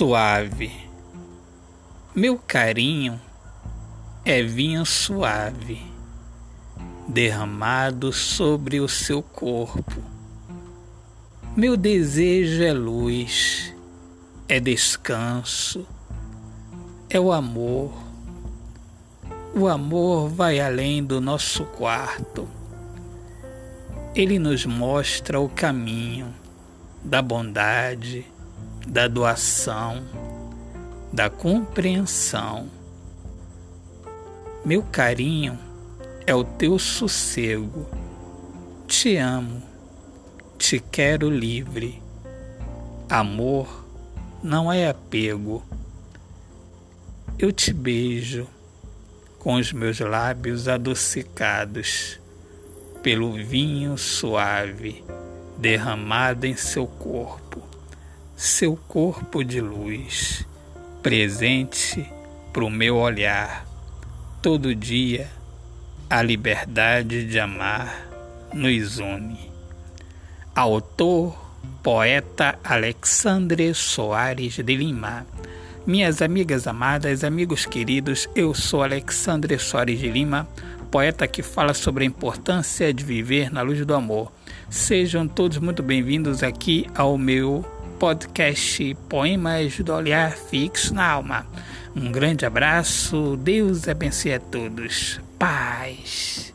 suave. Meu carinho é vinho suave, derramado sobre o seu corpo. Meu desejo é luz, é descanso, é o amor. O amor vai além do nosso quarto. Ele nos mostra o caminho da bondade da doação, da compreensão. Meu carinho é o teu sossego. Te amo, te quero livre. Amor não é apego. Eu te beijo com os meus lábios adocicados pelo vinho suave derramado em seu corpo seu corpo de luz, presente para o meu olhar. Todo dia, a liberdade de amar nos une. Autor, poeta Alexandre Soares de Lima. Minhas amigas amadas, amigos queridos, eu sou Alexandre Soares de Lima, poeta que fala sobre a importância de viver na luz do amor. Sejam todos muito bem-vindos aqui ao meu podcast Poemas do Olhar Fixo na Alma. Um grande abraço, Deus abençoe a todos. Paz.